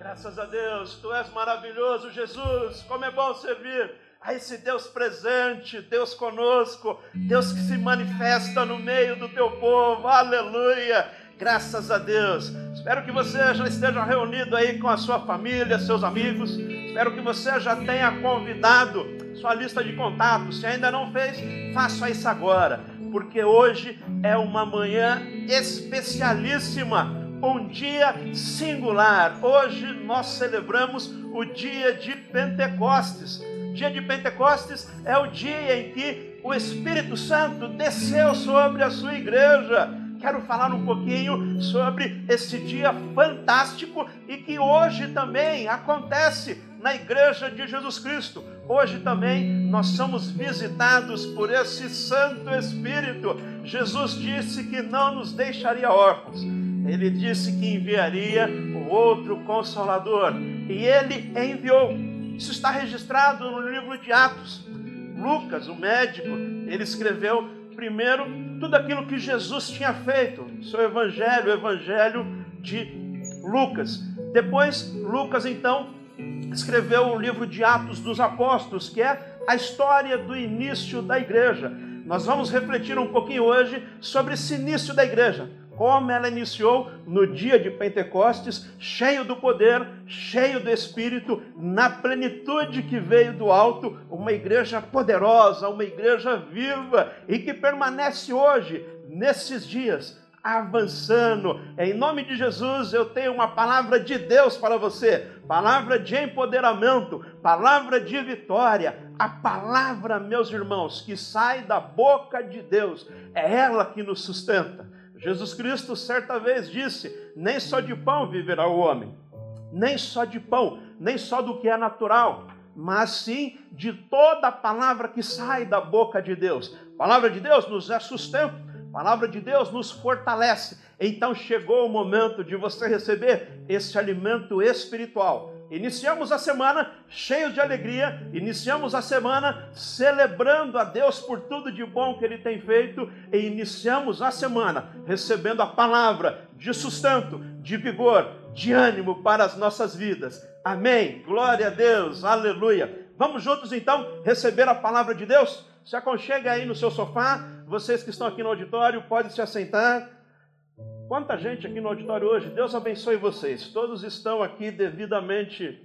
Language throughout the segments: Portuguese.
Graças a Deus, tu és maravilhoso, Jesus. Como é bom servir a esse Deus presente, Deus conosco, Deus que se manifesta no meio do teu povo. Aleluia. Graças a Deus. Espero que você já esteja reunido aí com a sua família, seus amigos. Espero que você já tenha convidado sua lista de contatos. Se ainda não fez, faça isso agora, porque hoje é uma manhã especialíssima um dia singular. Hoje nós celebramos o dia de Pentecostes. Dia de Pentecostes é o dia em que o Espírito Santo desceu sobre a sua igreja. Quero falar um pouquinho sobre esse dia fantástico e que hoje também acontece na igreja de Jesus Cristo. Hoje também nós somos visitados por esse Santo Espírito. Jesus disse que não nos deixaria órfãos ele disse que enviaria o outro consolador. E ele enviou. Isso está registrado no livro de Atos. Lucas, o médico, ele escreveu primeiro tudo aquilo que Jesus tinha feito, seu evangelho, o evangelho de Lucas. Depois, Lucas então escreveu o livro de Atos dos Apóstolos, que é a história do início da igreja. Nós vamos refletir um pouquinho hoje sobre esse início da igreja como ela iniciou no dia de Pentecostes, cheio do poder, cheio do Espírito, na plenitude que veio do alto, uma igreja poderosa, uma igreja viva e que permanece hoje, nesses dias, avançando. Em nome de Jesus, eu tenho uma palavra de Deus para você, palavra de empoderamento, palavra de vitória. A palavra, meus irmãos, que sai da boca de Deus, é ela que nos sustenta. Jesus Cristo certa vez disse: Nem só de pão viverá o homem, nem só de pão, nem só do que é natural, mas sim de toda a palavra que sai da boca de Deus. A palavra de Deus nos é sustento, a palavra de Deus nos fortalece. Então chegou o momento de você receber esse alimento espiritual Iniciamos a semana cheios de alegria, iniciamos a semana celebrando a Deus por tudo de bom que Ele tem feito, e iniciamos a semana recebendo a palavra de sustento, de vigor, de ânimo para as nossas vidas. Amém. Glória a Deus, aleluia. Vamos juntos então receber a palavra de Deus? Se aconchega aí no seu sofá, vocês que estão aqui no auditório podem se assentar. Quanta gente aqui no auditório hoje, Deus abençoe vocês. Todos estão aqui devidamente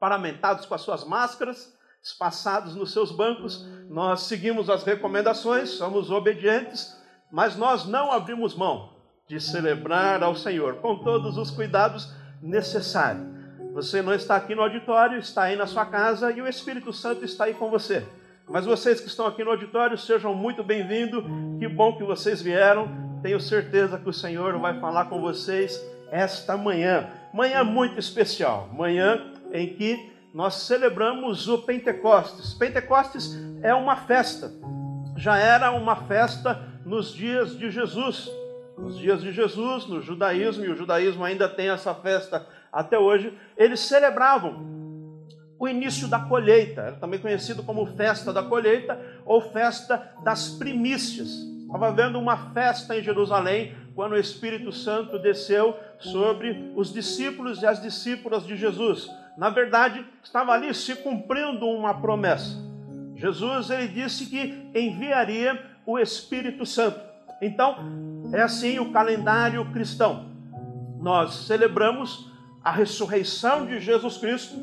paramentados com as suas máscaras, espaçados nos seus bancos. Nós seguimos as recomendações, somos obedientes, mas nós não abrimos mão de celebrar ao Senhor com todos os cuidados necessários. Você não está aqui no auditório, está aí na sua casa e o Espírito Santo está aí com você. Mas vocês que estão aqui no auditório, sejam muito bem-vindos. Que bom que vocês vieram. Tenho certeza que o Senhor vai falar com vocês esta manhã. Manhã muito especial, manhã em que nós celebramos o Pentecostes. Pentecostes é uma festa. Já era uma festa nos dias de Jesus. Nos dias de Jesus, no judaísmo, e o judaísmo ainda tem essa festa até hoje, eles celebravam o início da colheita, era também conhecido como festa da colheita ou festa das primícias. Estava havendo uma festa em Jerusalém quando o Espírito Santo desceu sobre os discípulos e as discípulas de Jesus. Na verdade, estava ali se cumprindo uma promessa. Jesus ele disse que enviaria o Espírito Santo. Então, é assim o calendário cristão. Nós celebramos a ressurreição de Jesus Cristo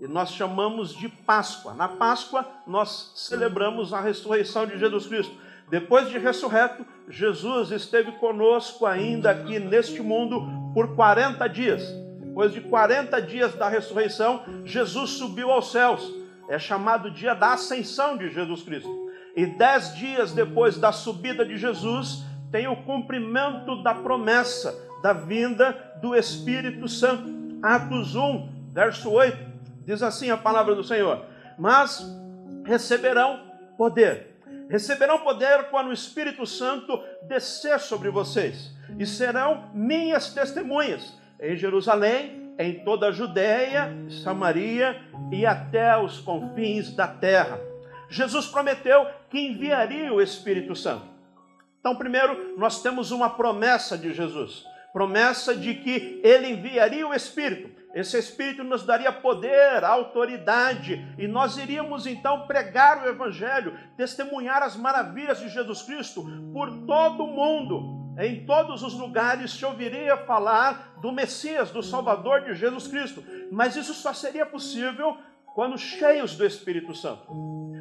e nós chamamos de Páscoa. Na Páscoa, nós celebramos a ressurreição de Jesus Cristo. Depois de ressurreto, Jesus esteve conosco ainda aqui neste mundo por 40 dias. Depois de 40 dias da ressurreição, Jesus subiu aos céus. É chamado dia da ascensão de Jesus Cristo. E dez dias depois da subida de Jesus, tem o cumprimento da promessa da vinda do Espírito Santo. Atos 1, verso 8, diz assim a palavra do Senhor: Mas receberão poder Receberão poder quando o Espírito Santo descer sobre vocês, e serão minhas testemunhas em Jerusalém, em toda a Judéia, Samaria e até os confins da terra. Jesus prometeu que enviaria o Espírito Santo. Então, primeiro, nós temos uma promessa de Jesus. Promessa de que ele enviaria o Espírito. Esse Espírito nos daria poder, autoridade, e nós iríamos então pregar o Evangelho, testemunhar as maravilhas de Jesus Cristo por todo o mundo. Em todos os lugares se ouviria falar do Messias, do Salvador de Jesus Cristo. Mas isso só seria possível quando cheios do Espírito Santo.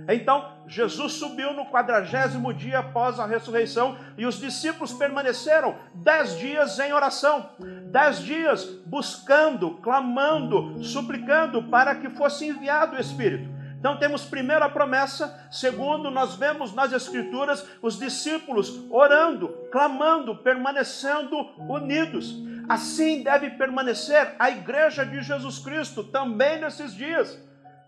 Então, Jesus subiu no quadragésimo dia após a ressurreição e os discípulos permaneceram dez dias em oração, dez dias buscando, clamando, suplicando para que fosse enviado o Espírito. Então temos primeiro a promessa, segundo nós vemos nas escrituras os discípulos orando, clamando, permanecendo unidos. Assim deve permanecer a igreja de Jesus Cristo também nesses dias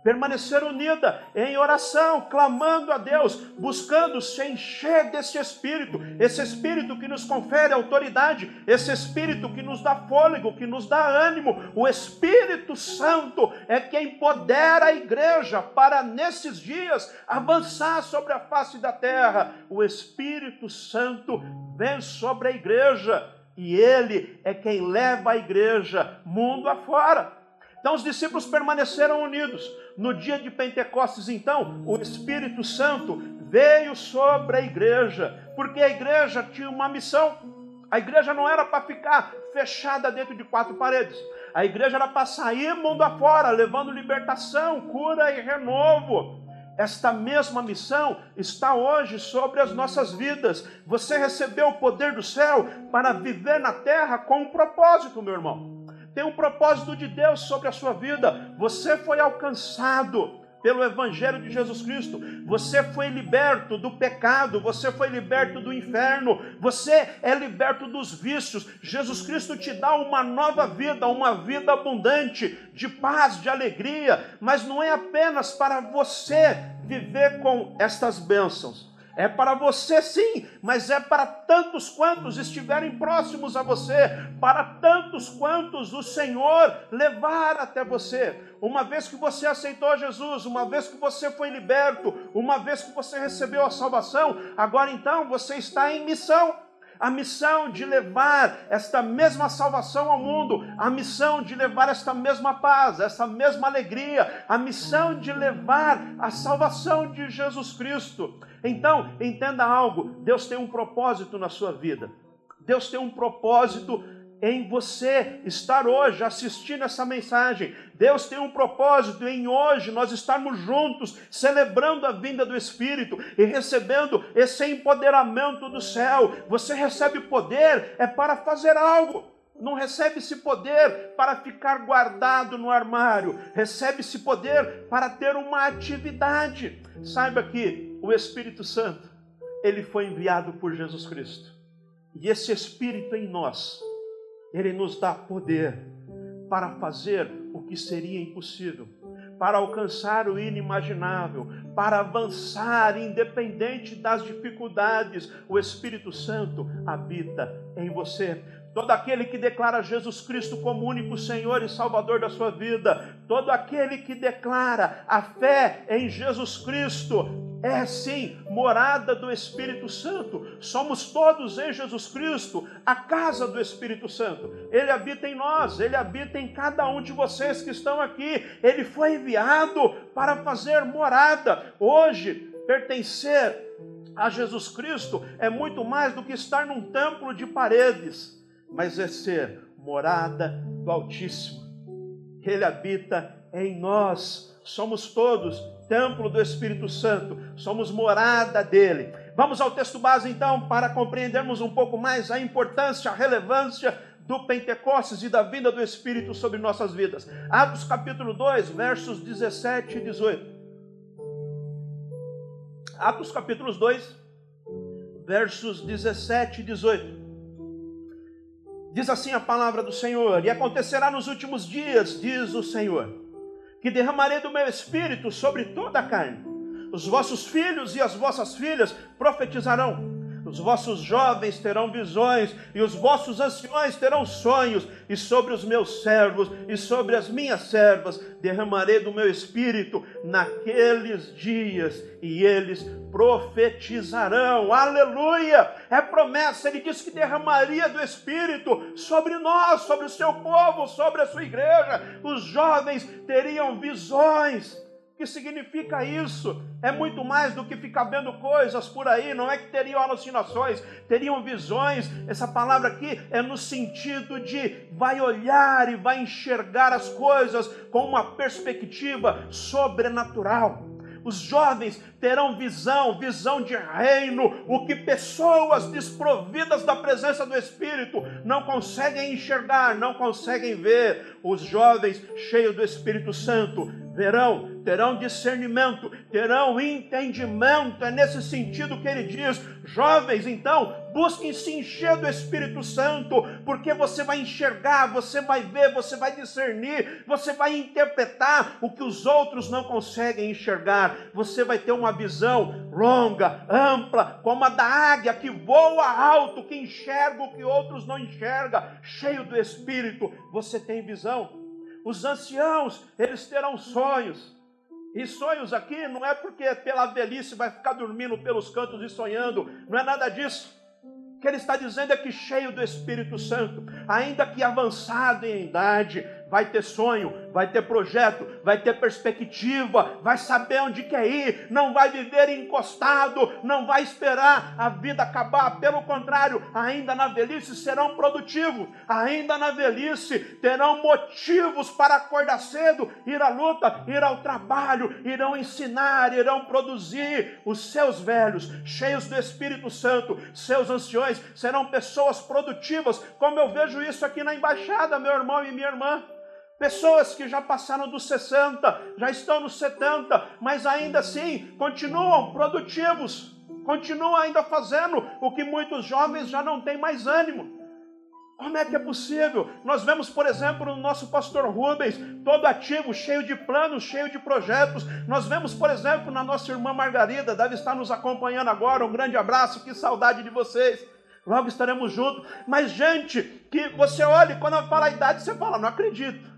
permanecer unida em oração, clamando a Deus, buscando se encher desse Espírito, esse Espírito que nos confere autoridade, esse Espírito que nos dá fôlego, que nos dá ânimo. O Espírito Santo é quem empodera a igreja para, nesses dias, avançar sobre a face da terra. O Espírito Santo vem sobre a igreja e ele é quem leva a igreja mundo afora. Então os discípulos permaneceram unidos. No dia de Pentecostes, então, o Espírito Santo veio sobre a igreja, porque a igreja tinha uma missão. A igreja não era para ficar fechada dentro de quatro paredes. A igreja era para sair mundo afora, levando libertação, cura e renovo. Esta mesma missão está hoje sobre as nossas vidas. Você recebeu o poder do céu para viver na terra com um propósito, meu irmão tem um propósito de Deus sobre a sua vida. Você foi alcançado pelo Evangelho de Jesus Cristo. Você foi liberto do pecado, você foi liberto do inferno, você é liberto dos vícios. Jesus Cristo te dá uma nova vida, uma vida abundante, de paz, de alegria, mas não é apenas para você viver com estas bênçãos. É para você sim, mas é para tantos quantos estiverem próximos a você, para tantos quantos o Senhor levar até você. Uma vez que você aceitou Jesus, uma vez que você foi liberto, uma vez que você recebeu a salvação, agora então você está em missão a missão de levar esta mesma salvação ao mundo, a missão de levar esta mesma paz, essa mesma alegria, a missão de levar a salvação de Jesus Cristo. Então, entenda algo: Deus tem um propósito na sua vida, Deus tem um propósito em você estar hoje assistindo essa mensagem. Deus tem um propósito em hoje nós estarmos juntos, celebrando a vinda do Espírito e recebendo esse empoderamento do céu. Você recebe poder é para fazer algo. Não recebe esse poder para ficar guardado no armário, recebe esse poder para ter uma atividade. Saiba que o Espírito Santo, ele foi enviado por Jesus Cristo. E esse Espírito em nós, ele nos dá poder para fazer o que seria impossível, para alcançar o inimaginável, para avançar independente das dificuldades. O Espírito Santo habita em você. Todo aquele que declara Jesus Cristo como único Senhor e Salvador da sua vida, todo aquele que declara a fé em Jesus Cristo, é sim morada do Espírito Santo. Somos todos em Jesus Cristo a casa do Espírito Santo. Ele habita em nós, ele habita em cada um de vocês que estão aqui. Ele foi enviado para fazer morada. Hoje, pertencer a Jesus Cristo é muito mais do que estar num templo de paredes, mas é ser morada do Altíssimo. Ele habita em nós. Somos todos templo do Espírito Santo, somos morada dele. Vamos ao texto base então para compreendermos um pouco mais a importância, a relevância do Pentecostes e da vinda do Espírito sobre nossas vidas. Atos capítulo 2, versos 17 e 18. Atos capítulo 2, versos 17 e 18. Diz assim a palavra do Senhor: E acontecerá nos últimos dias, diz o Senhor que derramarei do meu espírito sobre toda a carne. Os vossos filhos e as vossas filhas profetizarão, os vossos jovens terão visões, e os vossos anciões terão sonhos, e sobre os meus servos e sobre as minhas servas derramarei do meu espírito naqueles dias, e eles profetizarão. Aleluia! É promessa, ele disse que derramaria do espírito sobre nós, sobre o seu povo, sobre a sua igreja. Os jovens teriam visões o que significa isso? É muito mais do que ficar vendo coisas por aí, não é que teriam alucinações, teriam visões. Essa palavra aqui é no sentido de vai olhar e vai enxergar as coisas com uma perspectiva sobrenatural. Os jovens terão visão, visão de reino, o que pessoas desprovidas da presença do Espírito não conseguem enxergar, não conseguem ver. Os jovens cheios do Espírito Santo verão, terão discernimento, terão entendimento. É nesse sentido que ele diz: jovens, então, busquem se encher do Espírito Santo, porque você vai enxergar, você vai ver, você vai discernir, você vai interpretar o que os outros não conseguem enxergar. Você vai ter uma visão longa, ampla, como a da águia que voa alto, que enxerga o que outros não enxergam, cheio do Espírito. Você tem visão. Os anciãos, eles terão sonhos. E sonhos aqui não é porque pela velhice vai ficar dormindo pelos cantos e sonhando, não é nada disso. O que ele está dizendo é que cheio do Espírito Santo, ainda que avançado em idade, vai ter sonho, vai ter projeto, vai ter perspectiva, vai saber onde quer ir, não vai viver encostado, não vai esperar a vida acabar, pelo contrário, ainda na velhice serão produtivos, ainda na velhice terão motivos para acordar cedo, ir à luta, ir ao trabalho, irão ensinar, irão produzir. Os seus velhos, cheios do Espírito Santo, seus anciões, serão pessoas produtivas, como eu vejo isso aqui na embaixada, meu irmão e minha irmã. Pessoas que já passaram dos 60, já estão nos 70, mas ainda assim continuam produtivos, continuam ainda fazendo o que muitos jovens já não têm mais ânimo. Como é que é possível? Nós vemos, por exemplo, no nosso pastor Rubens, todo ativo, cheio de planos, cheio de projetos. Nós vemos, por exemplo, na nossa irmã Margarida, deve estar nos acompanhando agora. Um grande abraço, que saudade de vocês. Logo estaremos juntos. Mas, gente, que você olha, quando eu falo a idade, você fala, não acredito.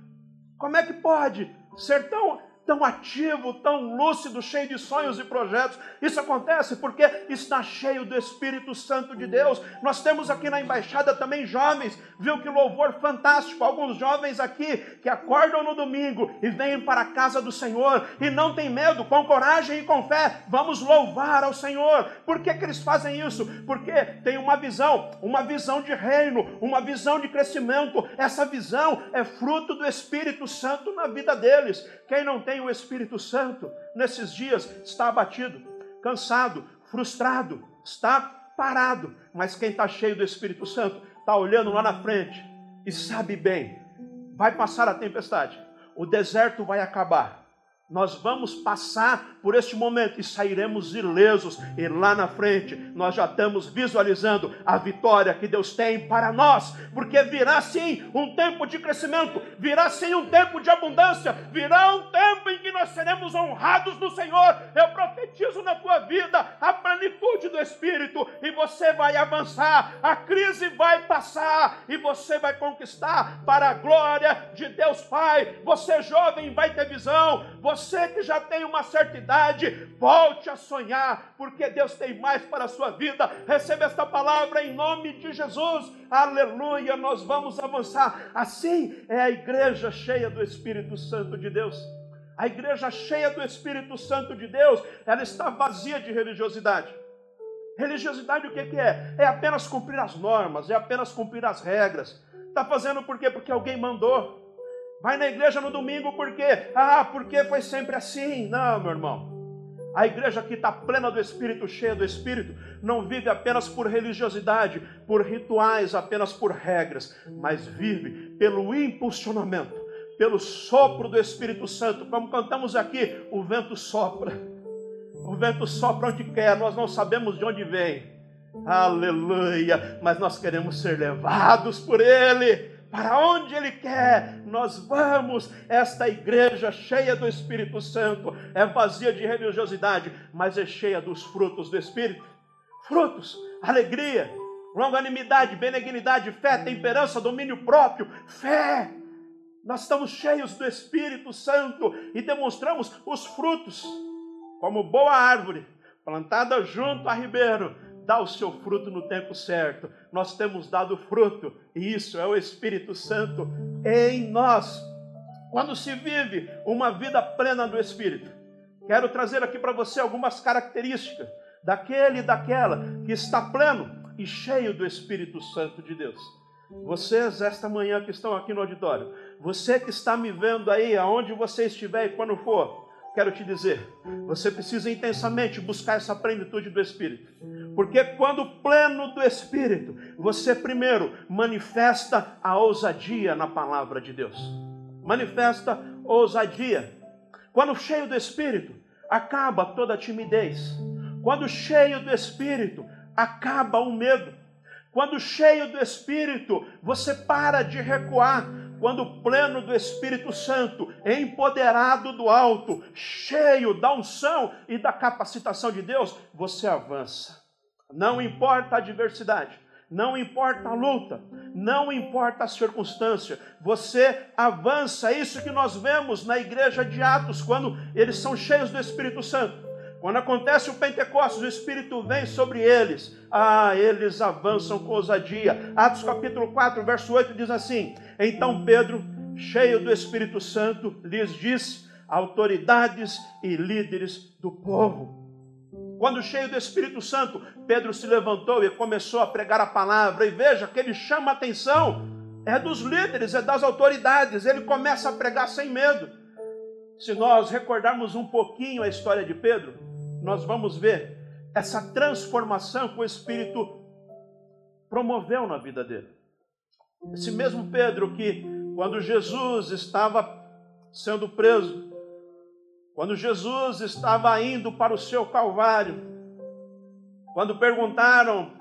Como é que pode? Ser tão tão ativo, tão lúcido, cheio de sonhos e projetos. Isso acontece porque está cheio do Espírito Santo de Deus. Nós temos aqui na embaixada também jovens, viu que louvor fantástico. Alguns jovens aqui que acordam no domingo e vêm para a casa do Senhor e não tem medo, com coragem e com fé, vamos louvar ao Senhor. Por que, que eles fazem isso? Porque tem uma visão, uma visão de reino, uma visão de crescimento. Essa visão é fruto do Espírito Santo na vida deles. Quem não tem o Espírito Santo nesses dias está abatido, cansado, frustrado, está parado. Mas quem está cheio do Espírito Santo está olhando lá na frente e sabe bem: vai passar a tempestade, o deserto vai acabar, nós vamos passar por este momento e sairemos ilesos. E lá na frente nós já estamos visualizando a vitória que Deus tem para nós, porque virá sim um tempo de crescimento, virá sim um tempo de abundância, virá um tempo em que nós seremos honrados no Senhor. Eu profetizo na tua vida a plenitude do Espírito e você vai avançar. A crise vai passar e você vai conquistar para a glória de Deus Pai. Você jovem vai ter visão. Você você que já tem uma certa idade, volte a sonhar, porque Deus tem mais para a sua vida. Receba esta palavra em nome de Jesus. Aleluia, nós vamos avançar. Assim é a igreja cheia do Espírito Santo de Deus. A igreja cheia do Espírito Santo de Deus, ela está vazia de religiosidade. Religiosidade o que, que é? É apenas cumprir as normas, é apenas cumprir as regras. Está fazendo por quê? Porque alguém mandou. Vai na igreja no domingo por quê? Ah, porque foi sempre assim. Não, meu irmão. A igreja que está plena do Espírito, cheia do Espírito, não vive apenas por religiosidade, por rituais, apenas por regras, mas vive pelo impulsionamento, pelo sopro do Espírito Santo. Como cantamos aqui, o vento sopra. O vento sopra onde quer, nós não sabemos de onde vem. Aleluia! Mas nós queremos ser levados por Ele para onde Ele quer, nós vamos. Esta igreja cheia do Espírito Santo é vazia de religiosidade, mas é cheia dos frutos do Espírito. Frutos, alegria, longanimidade, benignidade, fé, temperança, domínio próprio, fé. Nós estamos cheios do Espírito Santo e demonstramos os frutos, como boa árvore plantada junto a ribeiro, dá o seu fruto no tempo certo. Nós temos dado fruto, e isso é o Espírito Santo em nós. Quando se vive uma vida plena do Espírito, quero trazer aqui para você algumas características daquele e daquela que está pleno e cheio do Espírito Santo de Deus. Vocês, esta manhã que estão aqui no auditório, você que está me vendo aí, aonde você estiver e quando for, quero te dizer, você precisa intensamente buscar essa plenitude do Espírito. Porque quando pleno do Espírito, você primeiro manifesta a ousadia na palavra de Deus. Manifesta ousadia. Quando cheio do Espírito, acaba toda a timidez. Quando cheio do Espírito, acaba o medo. Quando cheio do Espírito, você para de recuar. Quando pleno do Espírito Santo, empoderado do alto, cheio da unção e da capacitação de Deus, você avança. Não importa a adversidade, não importa a luta, não importa a circunstância, você avança. É isso que nós vemos na igreja de Atos, quando eles são cheios do Espírito Santo. Quando acontece o Pentecostes, o Espírito vem sobre eles. Ah, eles avançam com ousadia. Atos capítulo 4, verso 8 diz assim: Então Pedro, cheio do Espírito Santo, lhes disse: autoridades e líderes do povo. Quando cheio do Espírito Santo, Pedro se levantou e começou a pregar a palavra. E veja que ele chama a atenção, é dos líderes, é das autoridades. Ele começa a pregar sem medo. Se nós recordarmos um pouquinho a história de Pedro, nós vamos ver essa transformação que o Espírito promoveu na vida dele. Esse mesmo Pedro que, quando Jesus estava sendo preso, quando Jesus estava indo para o seu Calvário, quando perguntaram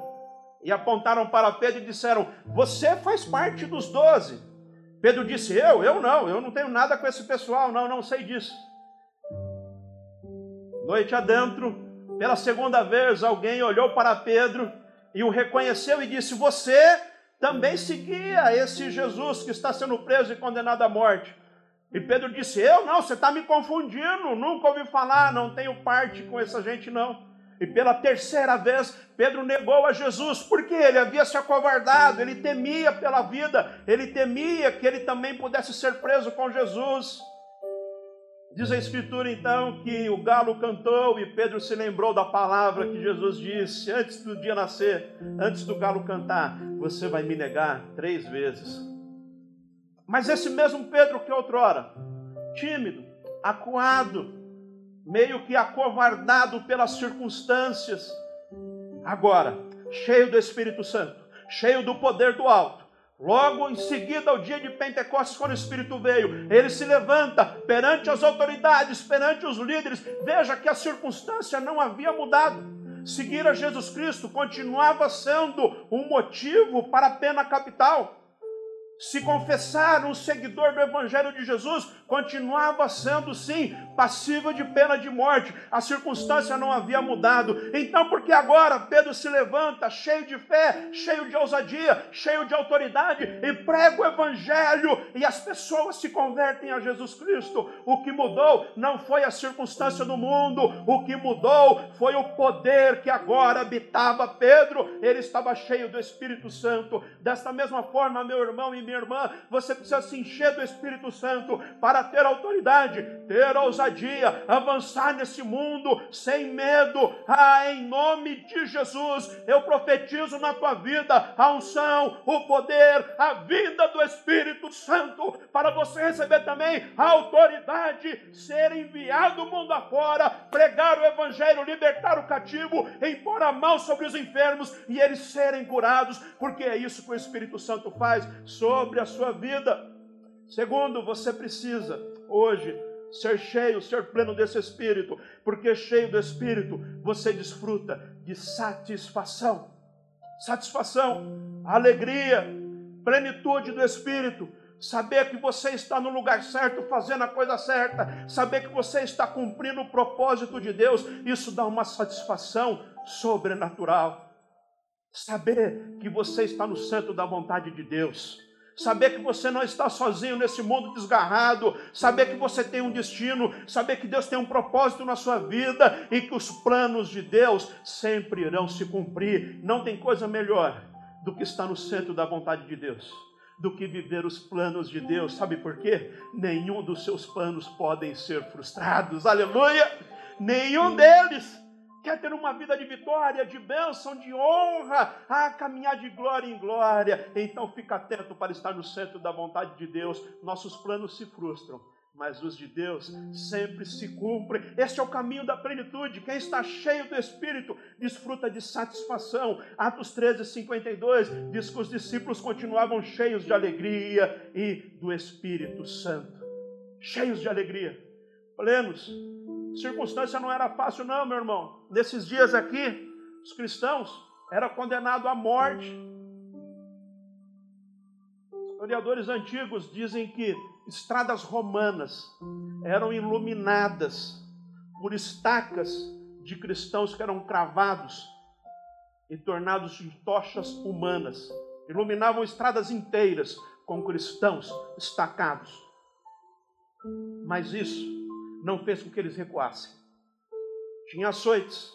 e apontaram para Pedro e disseram: Você faz parte dos doze. Pedro disse: Eu? Eu não, eu não tenho nada com esse pessoal, não, não sei disso. Noite adentro, pela segunda vez, alguém olhou para Pedro e o reconheceu e disse: Você também seguia esse Jesus que está sendo preso e condenado à morte. E Pedro disse: Eu não, você está me confundindo, nunca ouvi falar, não tenho parte com essa gente, não. E pela terceira vez, Pedro negou a Jesus, porque ele havia se acovardado, ele temia pela vida, ele temia que ele também pudesse ser preso com Jesus. Diz a Escritura então que o galo cantou e Pedro se lembrou da palavra que Jesus disse antes do dia nascer, antes do galo cantar: Você vai me negar três vezes. Mas esse mesmo Pedro que outrora, tímido, acuado, meio que acovardado pelas circunstâncias, agora, cheio do Espírito Santo, cheio do poder do alto, Logo em seguida, ao dia de Pentecostes, quando o Espírito veio, ele se levanta perante as autoridades, perante os líderes. Veja que a circunstância não havia mudado. Seguir a Jesus Cristo continuava sendo um motivo para a pena capital se confessar um seguidor do Evangelho de Jesus, continuava sendo, sim, passível de pena de morte. A circunstância não havia mudado. Então, porque agora Pedro se levanta, cheio de fé, cheio de ousadia, cheio de autoridade, e prega o Evangelho, e as pessoas se convertem a Jesus Cristo. O que mudou não foi a circunstância do mundo, o que mudou foi o poder que agora habitava Pedro. Ele estava cheio do Espírito Santo. Desta mesma forma, meu irmão e minha irmã, você precisa se encher do Espírito Santo para ter autoridade, ter ousadia, avançar nesse mundo sem medo. Ah, em nome de Jesus, eu profetizo na tua vida a unção, o poder, a vida do Espírito Santo, para você receber também a autoridade, ser enviado mundo afora, pregar o Evangelho, libertar o cativo, impor a mão sobre os enfermos e eles serem curados, porque é isso que o Espírito Santo faz sobre a sua vida. Segundo, você precisa hoje ser cheio, ser pleno desse Espírito, porque cheio do Espírito você desfruta de satisfação. Satisfação, alegria, plenitude do Espírito, saber que você está no lugar certo, fazendo a coisa certa, saber que você está cumprindo o propósito de Deus, isso dá uma satisfação sobrenatural. Saber que você está no centro da vontade de Deus saber que você não está sozinho nesse mundo desgarrado, saber que você tem um destino, saber que Deus tem um propósito na sua vida e que os planos de Deus sempre irão se cumprir. Não tem coisa melhor do que estar no centro da vontade de Deus. Do que viver os planos de Deus, sabe por quê? Nenhum dos seus planos podem ser frustrados, aleluia! Nenhum deles quer ter uma vida de vitória, de bênção, de honra, a caminhar de glória em glória, então fica atento para estar no centro da vontade de Deus. Nossos planos se frustram, mas os de Deus sempre se cumprem. Este é o caminho da plenitude. Quem está cheio do Espírito desfruta de satisfação. Atos 13, 52 diz que os discípulos continuavam cheios de alegria e do Espírito Santo. Cheios de alegria, plenos circunstância não era fácil, não, meu irmão. Nesses dias aqui, os cristãos eram condenados à morte. Historiadores antigos dizem que estradas romanas eram iluminadas por estacas de cristãos que eram cravados e tornados em tochas humanas. Iluminavam estradas inteiras com cristãos estacados. Mas isso não fez com que eles recuassem. Tinha açoites,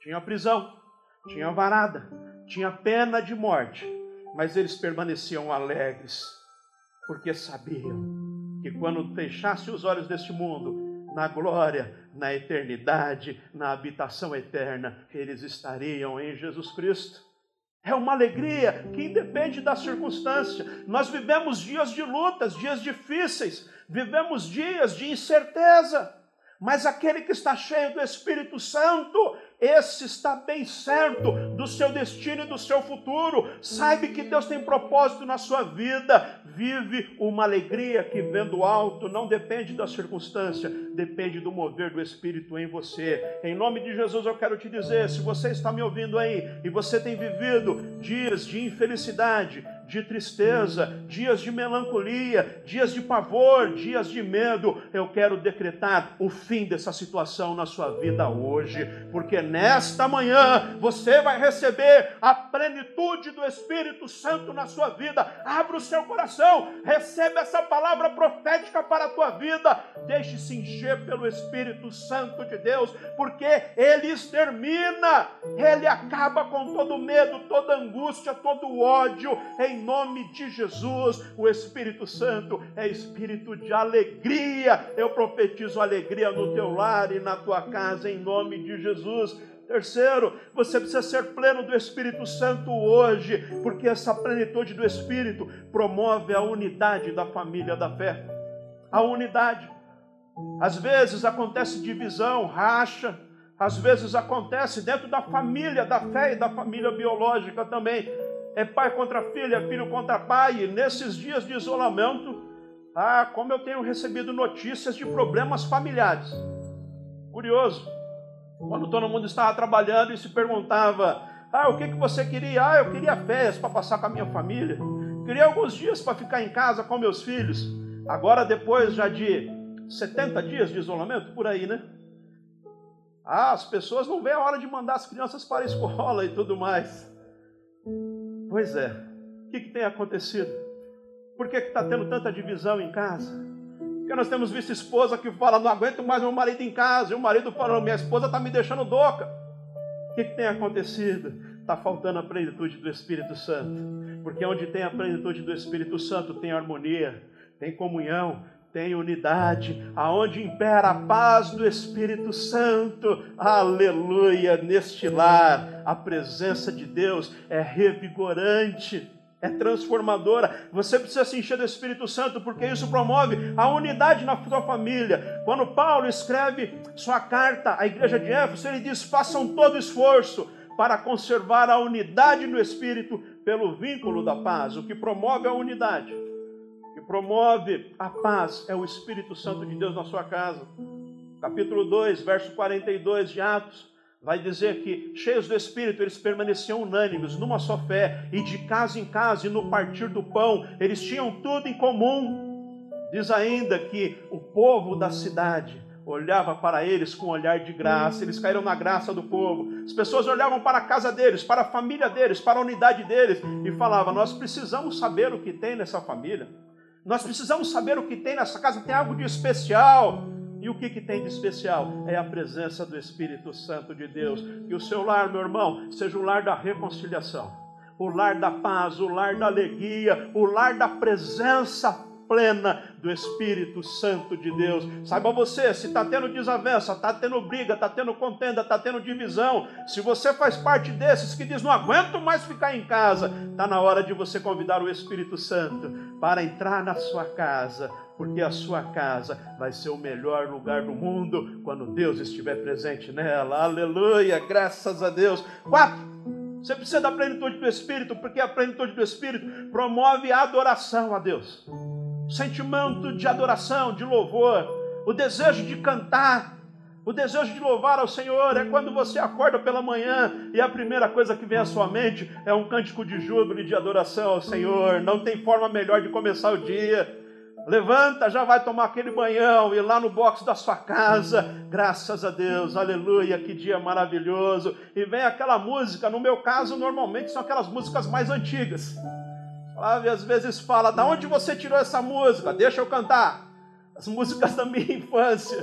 tinha prisão, tinha varada, tinha pena de morte, mas eles permaneciam alegres, porque sabiam que quando fechasse os olhos deste mundo, na glória, na eternidade, na habitação eterna, eles estariam em Jesus Cristo. É uma alegria que independe da circunstância. Nós vivemos dias de lutas, dias difíceis, vivemos dias de incerteza, mas aquele que está cheio do Espírito Santo, esse está bem certo do seu destino e do seu futuro. Saiba que Deus tem propósito na sua vida. Vive uma alegria que vem do alto, não depende da circunstância, depende do mover do Espírito em você. Em nome de Jesus eu quero te dizer, se você está me ouvindo aí e você tem vivido dias de infelicidade, de tristeza, dias de melancolia, dias de pavor, dias de medo, eu quero decretar o fim dessa situação na sua vida hoje, porque nesta manhã você vai receber a plenitude do Espírito Santo na sua vida. Abra o seu coração, receba essa palavra profética para a tua vida. Deixe-se encher pelo Espírito Santo de Deus, porque ele extermina, ele acaba com todo medo, toda angústia, todo ódio em em nome de Jesus. O Espírito Santo é espírito de alegria. Eu profetizo alegria no teu lar e na tua casa, em nome de Jesus. Terceiro, você precisa ser pleno do Espírito Santo hoje, porque essa plenitude do Espírito promove a unidade da família da fé. A unidade. Às vezes acontece divisão, racha, às vezes acontece dentro da família da fé e da família biológica também é pai contra filho, é filho contra pai. E nesses dias de isolamento, ah, como eu tenho recebido notícias de problemas familiares. Curioso. Quando todo mundo estava trabalhando e se perguntava: Ah, o que, que você queria? Ah, eu queria férias para passar com a minha família. Queria alguns dias para ficar em casa com meus filhos. Agora, depois já de 70 dias de isolamento, por aí, né? Ah, as pessoas não veem a hora de mandar as crianças para a escola e tudo mais. Pois é. O que, que tem acontecido? Por que está tendo tanta divisão em casa? Porque nós temos visto esposa que fala, não aguento mais meu marido em casa, e o marido falando, minha esposa está me deixando doca. O que, que tem acontecido? Está faltando a plenitude do Espírito Santo. Porque onde tem a plenitude do Espírito Santo, tem harmonia, tem comunhão, tem unidade, aonde impera a paz do Espírito Santo. Aleluia! Neste lar, a presença de Deus é revigorante, é transformadora. Você precisa se encher do Espírito Santo, porque isso promove a unidade na sua família. Quando Paulo escreve sua carta à igreja de Éfeso, ele diz: façam todo esforço para conservar a unidade no Espírito pelo vínculo da paz, o que promove a unidade promove a paz é o Espírito Santo de Deus na sua casa. Capítulo 2, verso 42 de Atos, vai dizer que, cheios do Espírito, eles permaneciam unânimes, numa só fé, e de casa em casa, e no partir do pão, eles tinham tudo em comum. Diz ainda que o povo da cidade olhava para eles com um olhar de graça, eles caíram na graça do povo. As pessoas olhavam para a casa deles, para a família deles, para a unidade deles e falavam: Nós precisamos saber o que tem nessa família, nós precisamos saber o que tem nessa casa, tem algo de especial. E o que, que tem de especial? É a presença do Espírito Santo de Deus. Que o seu lar, meu irmão, seja o lar da reconciliação, o lar da paz, o lar da alegria, o lar da presença plena do Espírito Santo de Deus. Saiba você, se está tendo desavença, está tendo briga, está tendo contenda, está tendo divisão, se você faz parte desses que diz não aguento mais ficar em casa, está na hora de você convidar o Espírito Santo para entrar na sua casa, porque a sua casa vai ser o melhor lugar do mundo quando Deus estiver presente nela. Aleluia, graças a Deus. Quatro. Você precisa da plenitude do Espírito, porque a plenitude do Espírito promove a adoração a Deus sentimento de adoração, de louvor, o desejo de cantar, o desejo de louvar ao Senhor. É quando você acorda pela manhã e a primeira coisa que vem à sua mente é um cântico de júbilo e de adoração ao Senhor. Não tem forma melhor de começar o dia. Levanta, já vai tomar aquele banhão e lá no box da sua casa, graças a Deus, aleluia, que dia maravilhoso. E vem aquela música, no meu caso, normalmente são aquelas músicas mais antigas. Flávio às vezes fala: da onde você tirou essa música? Deixa eu cantar. As músicas da minha infância.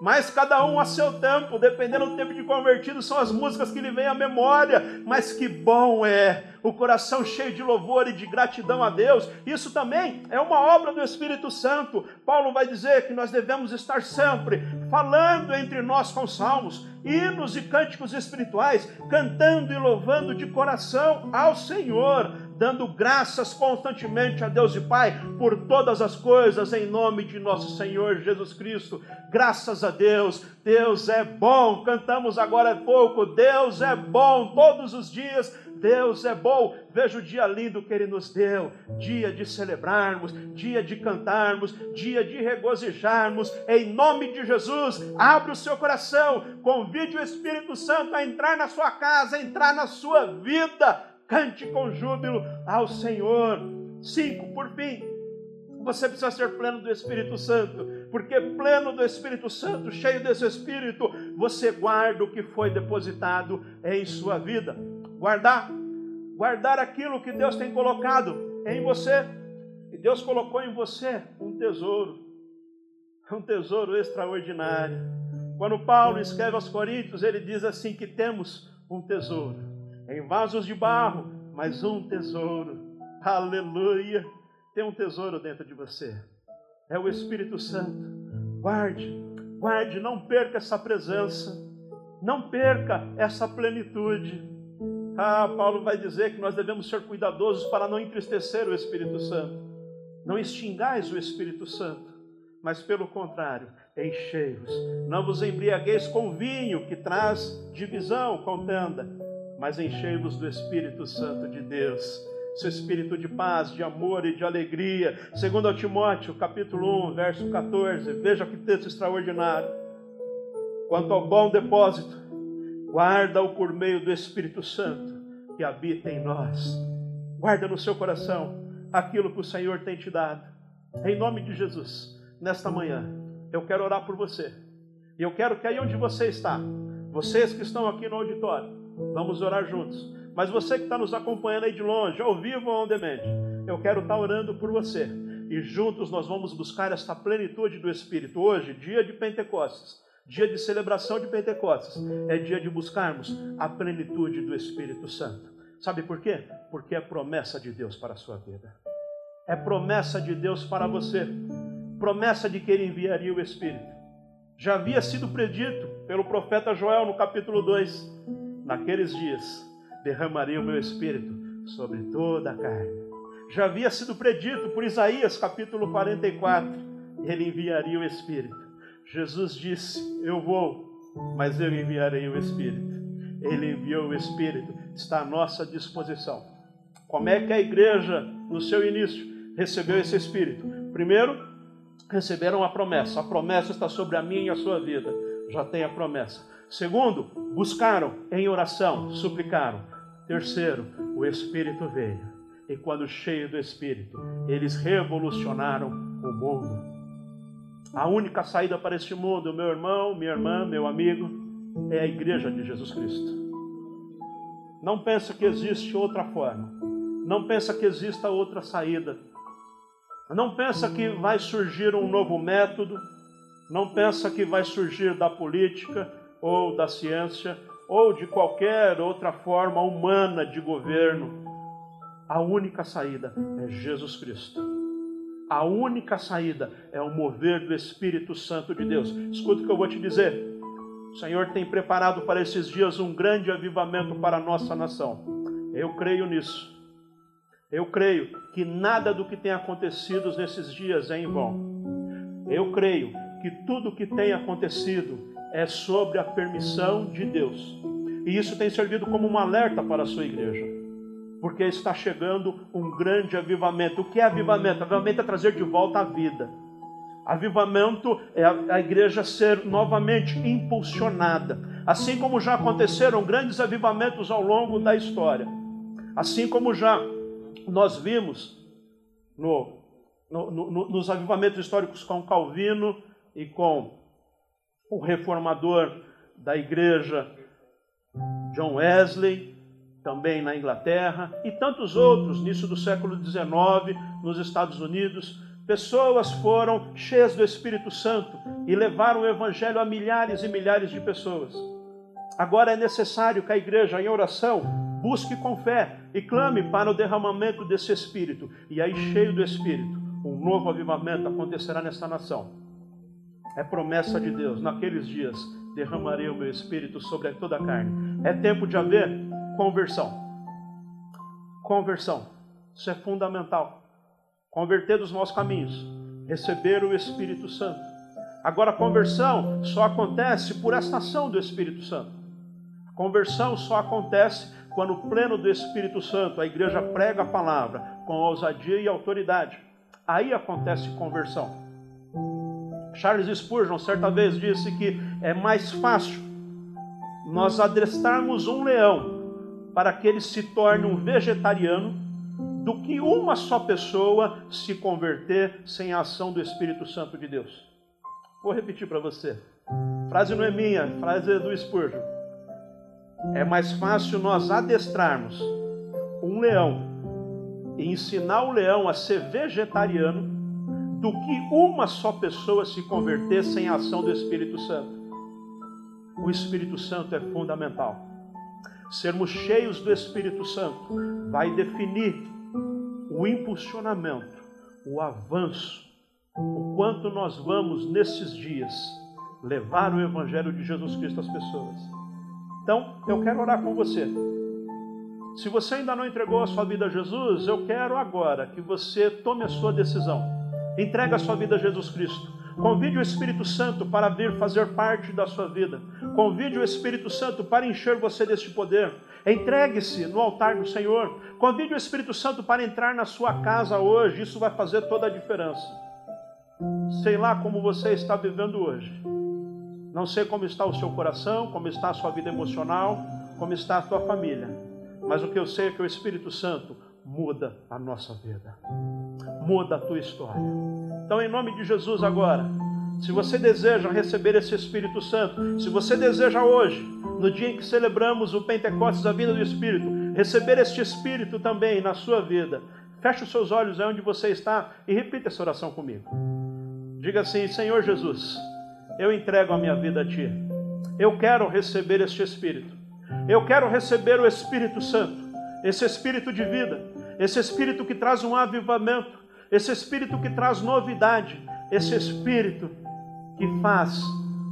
Mas cada um a seu tempo, dependendo do tempo de convertido, são as músicas que lhe vêm à memória. Mas que bom é o coração cheio de louvor e de gratidão a Deus. Isso também é uma obra do Espírito Santo. Paulo vai dizer que nós devemos estar sempre falando entre nós com salmos, hinos e cânticos espirituais, cantando e louvando de coração ao Senhor dando graças constantemente a Deus e Pai por todas as coisas, em nome de nosso Senhor Jesus Cristo. Graças a Deus, Deus é bom. Cantamos agora há pouco, Deus é bom todos os dias. Deus é bom. Veja o dia lindo que Ele nos deu, dia de celebrarmos, dia de cantarmos, dia de regozijarmos. Em nome de Jesus, abre o seu coração, convide o Espírito Santo a entrar na sua casa, entrar na sua vida cante com júbilo ao Senhor. Cinco, por fim, você precisa ser pleno do Espírito Santo, porque pleno do Espírito Santo, cheio desse Espírito, você guarda o que foi depositado em sua vida. Guardar, guardar aquilo que Deus tem colocado em você. E Deus colocou em você um tesouro, um tesouro extraordinário. Quando Paulo escreve aos Coríntios, ele diz assim: que temos um tesouro em vasos de barro, mas um tesouro. Aleluia! Tem um tesouro dentro de você. É o Espírito Santo. Guarde, guarde, não perca essa presença. Não perca essa plenitude. Ah, Paulo vai dizer que nós devemos ser cuidadosos para não entristecer o Espírito Santo. Não extingais o Espírito Santo, mas pelo contrário, enchei-vos. Não vos embriagueis com vinho que traz divisão, contenda, mas enchei-vos do Espírito Santo de Deus. Seu espírito de paz, de amor e de alegria. Segundo Timóteo, capítulo 1, verso 14. Veja que texto extraordinário. Quanto ao bom depósito, guarda-o por meio do Espírito Santo que habita em nós. Guarda no seu coração aquilo que o Senhor tem te dado. Em nome de Jesus, nesta manhã, eu quero orar por você. E eu quero que aí onde você está, vocês que estão aqui no auditório, Vamos orar juntos. Mas você que está nos acompanhando aí de longe, ao vivo ou on demand, eu quero estar orando por você. E juntos nós vamos buscar esta plenitude do Espírito. Hoje, dia de Pentecostes, dia de celebração de Pentecostes, é dia de buscarmos a plenitude do Espírito Santo. Sabe por quê? Porque é promessa de Deus para a sua vida. É promessa de Deus para você. Promessa de que Ele enviaria o Espírito. Já havia sido predito pelo profeta Joel no capítulo 2 naqueles dias derramaria o meu espírito sobre toda a carne. Já havia sido predito por Isaías capítulo 44, ele enviaria o espírito. Jesus disse: Eu vou, mas eu enviarei o espírito. Ele enviou o espírito, está à nossa disposição. Como é que a igreja, no seu início, recebeu esse espírito? Primeiro, receberam a promessa. A promessa está sobre a minha e a sua vida. Já tem a promessa. Segundo, buscaram em oração, suplicaram. Terceiro, o Espírito veio. E quando cheio do Espírito, eles revolucionaram o mundo. A única saída para este mundo, meu irmão, minha irmã, meu amigo, é a igreja de Jesus Cristo. Não pensa que existe outra forma. Não pensa que exista outra saída. Não pensa que vai surgir um novo método. Não pensa que vai surgir da política ou da ciência ou de qualquer outra forma humana de governo. A única saída é Jesus Cristo. A única saída é o mover do Espírito Santo de Deus. Escuta o que eu vou te dizer. O Senhor tem preparado para esses dias um grande avivamento para a nossa nação. Eu creio nisso. Eu creio que nada do que tem acontecido nesses dias é em vão. Eu creio que tudo o que tem acontecido é sobre a permissão de Deus. E isso tem servido como um alerta para a sua igreja. Porque está chegando um grande avivamento. O que é avivamento? Avivamento é trazer de volta a vida. Avivamento é a, igreja ser novamente impulsionada. Assim como já aconteceram grandes avivamentos ao longo da história. Assim como já nós vimos no, no, no, nos avivamentos históricos com Calvino e com o reformador da igreja John Wesley, também na Inglaterra, e tantos outros, nisso do século XIX, nos Estados Unidos, pessoas foram cheias do Espírito Santo e levaram o Evangelho a milhares e milhares de pessoas. Agora é necessário que a igreja, em oração, busque com fé e clame para o derramamento desse Espírito. E aí, cheio do Espírito, um novo avivamento acontecerá nessa nação. É promessa de Deus. Naqueles dias derramarei o meu Espírito sobre toda a carne. É tempo de haver conversão. Conversão. Isso é fundamental converter dos maus caminhos, receber o Espírito Santo. Agora, a conversão só acontece por esta ação do Espírito Santo. A conversão só acontece quando, pleno do Espírito Santo, a igreja prega a palavra com ousadia e autoridade. Aí acontece conversão. Charles Spurgeon, certa vez, disse que é mais fácil nós adestrarmos um leão para que ele se torne um vegetariano do que uma só pessoa se converter sem a ação do Espírito Santo de Deus. Vou repetir para você. Frase não é minha, frase é do Spurgeon. É mais fácil nós adestrarmos um leão e ensinar o leão a ser vegetariano do que uma só pessoa se converter sem a ação do Espírito Santo. O Espírito Santo é fundamental. Sermos cheios do Espírito Santo vai definir o impulsionamento, o avanço, o quanto nós vamos nesses dias levar o Evangelho de Jesus Cristo às pessoas. Então, eu quero orar com você. Se você ainda não entregou a sua vida a Jesus, eu quero agora que você tome a sua decisão. Entregue a sua vida a Jesus Cristo. Convide o Espírito Santo para vir fazer parte da sua vida. Convide o Espírito Santo para encher você deste poder. Entregue-se no altar do Senhor. Convide o Espírito Santo para entrar na sua casa hoje. Isso vai fazer toda a diferença. Sei lá como você está vivendo hoje. Não sei como está o seu coração, como está a sua vida emocional, como está a tua família. Mas o que eu sei é que o Espírito Santo muda a nossa vida. Muda a tua história. Então, em nome de Jesus, agora, se você deseja receber esse Espírito Santo, se você deseja hoje, no dia em que celebramos o Pentecostes, a vida do Espírito, receber este Espírito também na sua vida, feche os seus olhos aí onde você está e repita essa oração comigo. Diga assim: Senhor Jesus, eu entrego a minha vida a Ti. Eu quero receber este Espírito. Eu quero receber o Espírito Santo, esse Espírito de vida, esse Espírito que traz um avivamento, esse Espírito que traz novidade, esse Espírito que faz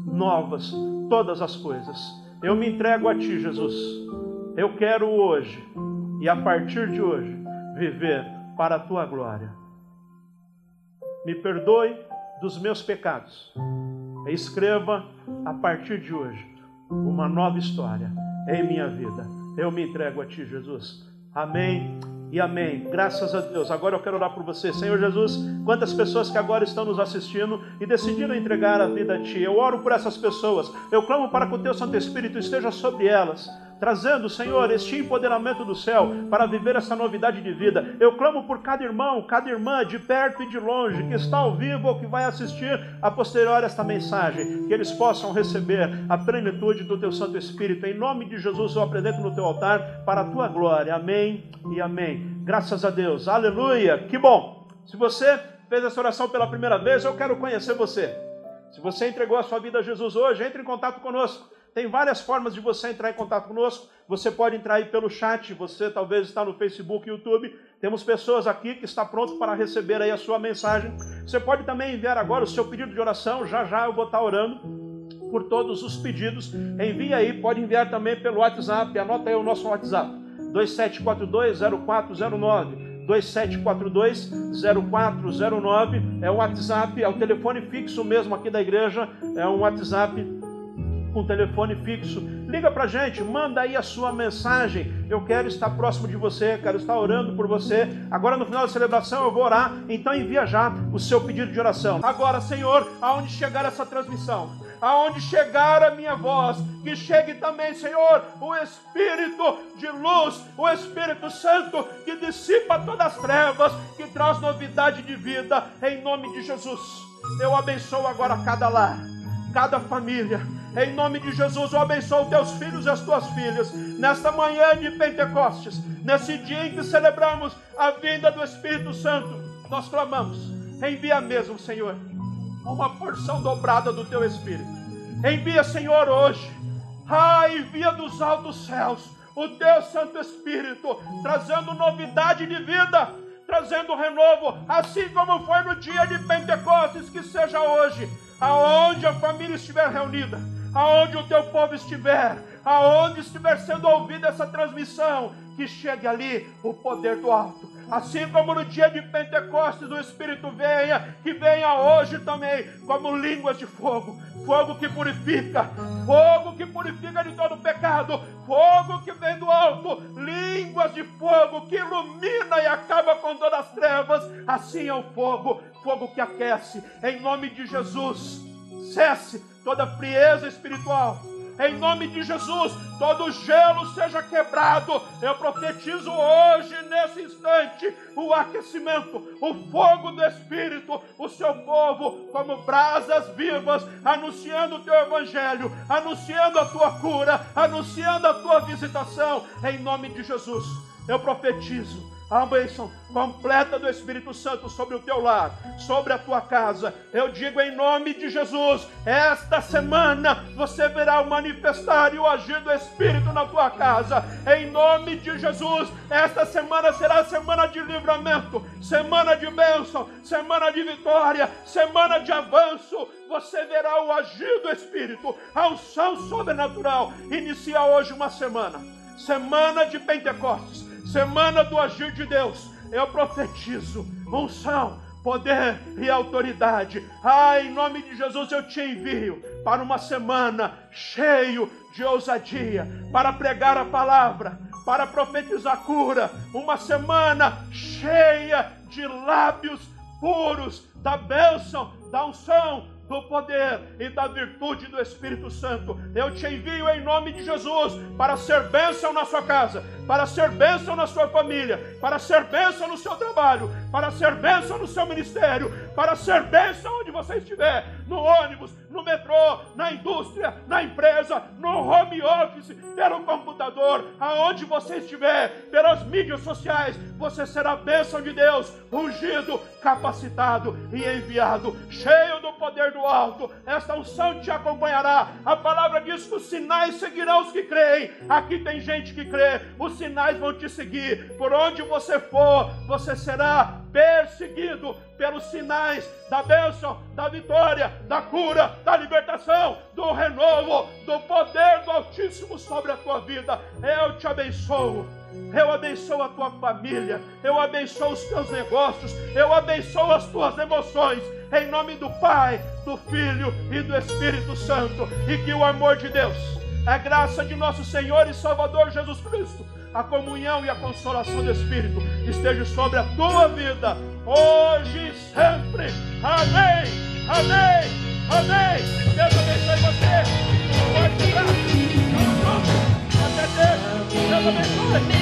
novas todas as coisas. Eu me entrego a Ti, Jesus. Eu quero hoje e a partir de hoje viver para a Tua glória. Me perdoe dos meus pecados. Escreva a partir de hoje uma nova história em minha vida. Eu me entrego a Ti, Jesus. Amém e amém. Graças a Deus. Agora eu quero orar por você. Senhor Jesus, quantas pessoas que agora estão nos assistindo e decidiram entregar a vida a Ti. Eu oro por essas pessoas. Eu clamo para que o Teu Santo Espírito esteja sobre elas trazendo, Senhor, este empoderamento do céu para viver essa novidade de vida. Eu clamo por cada irmão, cada irmã, de perto e de longe, que está ao vivo ou que vai assistir a posterior esta mensagem, que eles possam receber a plenitude do Teu Santo Espírito. Em nome de Jesus, eu apresento no Teu altar para a Tua glória. Amém e amém. Graças a Deus. Aleluia. Que bom. Se você fez essa oração pela primeira vez, eu quero conhecer você. Se você entregou a sua vida a Jesus hoje, entre em contato conosco. Tem várias formas de você entrar em contato conosco. Você pode entrar aí pelo chat, você talvez está no Facebook, YouTube. Temos pessoas aqui que está pronto para receber aí a sua mensagem. Você pode também enviar agora o seu pedido de oração. Já já eu vou estar orando por todos os pedidos. Envie aí, pode enviar também pelo WhatsApp. Anota aí o nosso WhatsApp: 27420409. 27420409 é o WhatsApp, é o telefone fixo mesmo aqui da igreja, é um WhatsApp com telefone fixo. Liga para a gente, manda aí a sua mensagem. Eu quero estar próximo de você, quero estar orando por você. Agora no final da celebração eu vou orar, então envia já o seu pedido de oração. Agora, Senhor, aonde chegar essa transmissão? Aonde chegar a minha voz, que chegue também, Senhor, o Espírito de luz, o Espírito Santo que dissipa todas as trevas, que traz novidade de vida, em nome de Jesus. Eu abençoo agora cada lar cada família. Em nome de Jesus, eu abençoo teus filhos e as tuas filhas. Nesta manhã de Pentecostes, nesse dia em que celebramos a vinda do Espírito Santo, nós clamamos: envia mesmo, Senhor, uma porção dobrada do teu Espírito. Envia, Senhor, hoje. Ah, envia dos altos céus o teu Santo Espírito, trazendo novidade de vida, trazendo renovo, assim como foi no dia de Pentecostes, que seja hoje aonde a família estiver reunida, aonde o teu povo estiver, aonde estiver sendo ouvida essa transmissão, que chegue ali o poder do alto. Assim como no dia de Pentecostes o Espírito venha, que venha hoje também, como línguas de fogo, fogo que purifica, fogo que purifica de todo pecado, fogo que vem do alto, línguas de fogo que ilumina e acaba com todas as trevas. Assim é o fogo, fogo que aquece, em nome de Jesus. Cesse toda frieza espiritual em nome de Jesus, todo gelo seja quebrado. Eu profetizo hoje, nesse instante, o aquecimento, o fogo do Espírito, o seu povo, como brasas vivas, anunciando o teu evangelho, anunciando a tua cura, anunciando a tua visitação, em nome de Jesus. Eu profetizo a bênção completa do Espírito Santo sobre o teu lar, sobre a tua casa. Eu digo em nome de Jesus: esta semana você verá o manifestar e o agir do Espírito na tua casa. Em nome de Jesus, esta semana será semana de livramento, semana de bênção, semana de vitória, semana de avanço. Você verá o agir do Espírito, a unção sobrenatural. Inicia hoje uma semana, semana de Pentecostes semana do agir de Deus, eu profetizo. Unção, poder e autoridade. Ah, em nome de Jesus eu te envio para uma semana cheio de ousadia, para pregar a palavra, para profetizar cura, uma semana cheia de lábios puros da bênção, da unção, do poder e da virtude do Espírito Santo. Eu te envio em nome de Jesus para ser bênção na sua casa, para ser bênção na sua família, para ser bênção no seu trabalho, para ser bênção no seu ministério, para ser bênção onde você estiver, no ônibus, no metrô, na indústria, na empresa, no home office, pelo computador, aonde você estiver, pelas mídias sociais, você será bênção de Deus, ungido, capacitado e enviado, cheio do poder do alto. Esta unção te acompanhará. A palavra diz que os sinais seguirão os que creem. Aqui tem gente que crê, os sinais vão te seguir. Por onde você for, você será perseguido pelos sinais da bênção, da vitória, da cura, da libertação, do renovo, do poder do Altíssimo sobre a tua vida. Eu te abençoo. Eu abençoo a tua família, eu abençoo os teus negócios, eu abençoo as tuas emoções, em nome do Pai, do Filho e do Espírito Santo, e que o amor de Deus, a graça de nosso Senhor e Salvador Jesus Cristo, a comunhão e a consolação do Espírito esteja sobre a tua vida, hoje e sempre. Amém, amém, amém. Deus abençoe você. Até Deus. Deus abençoe.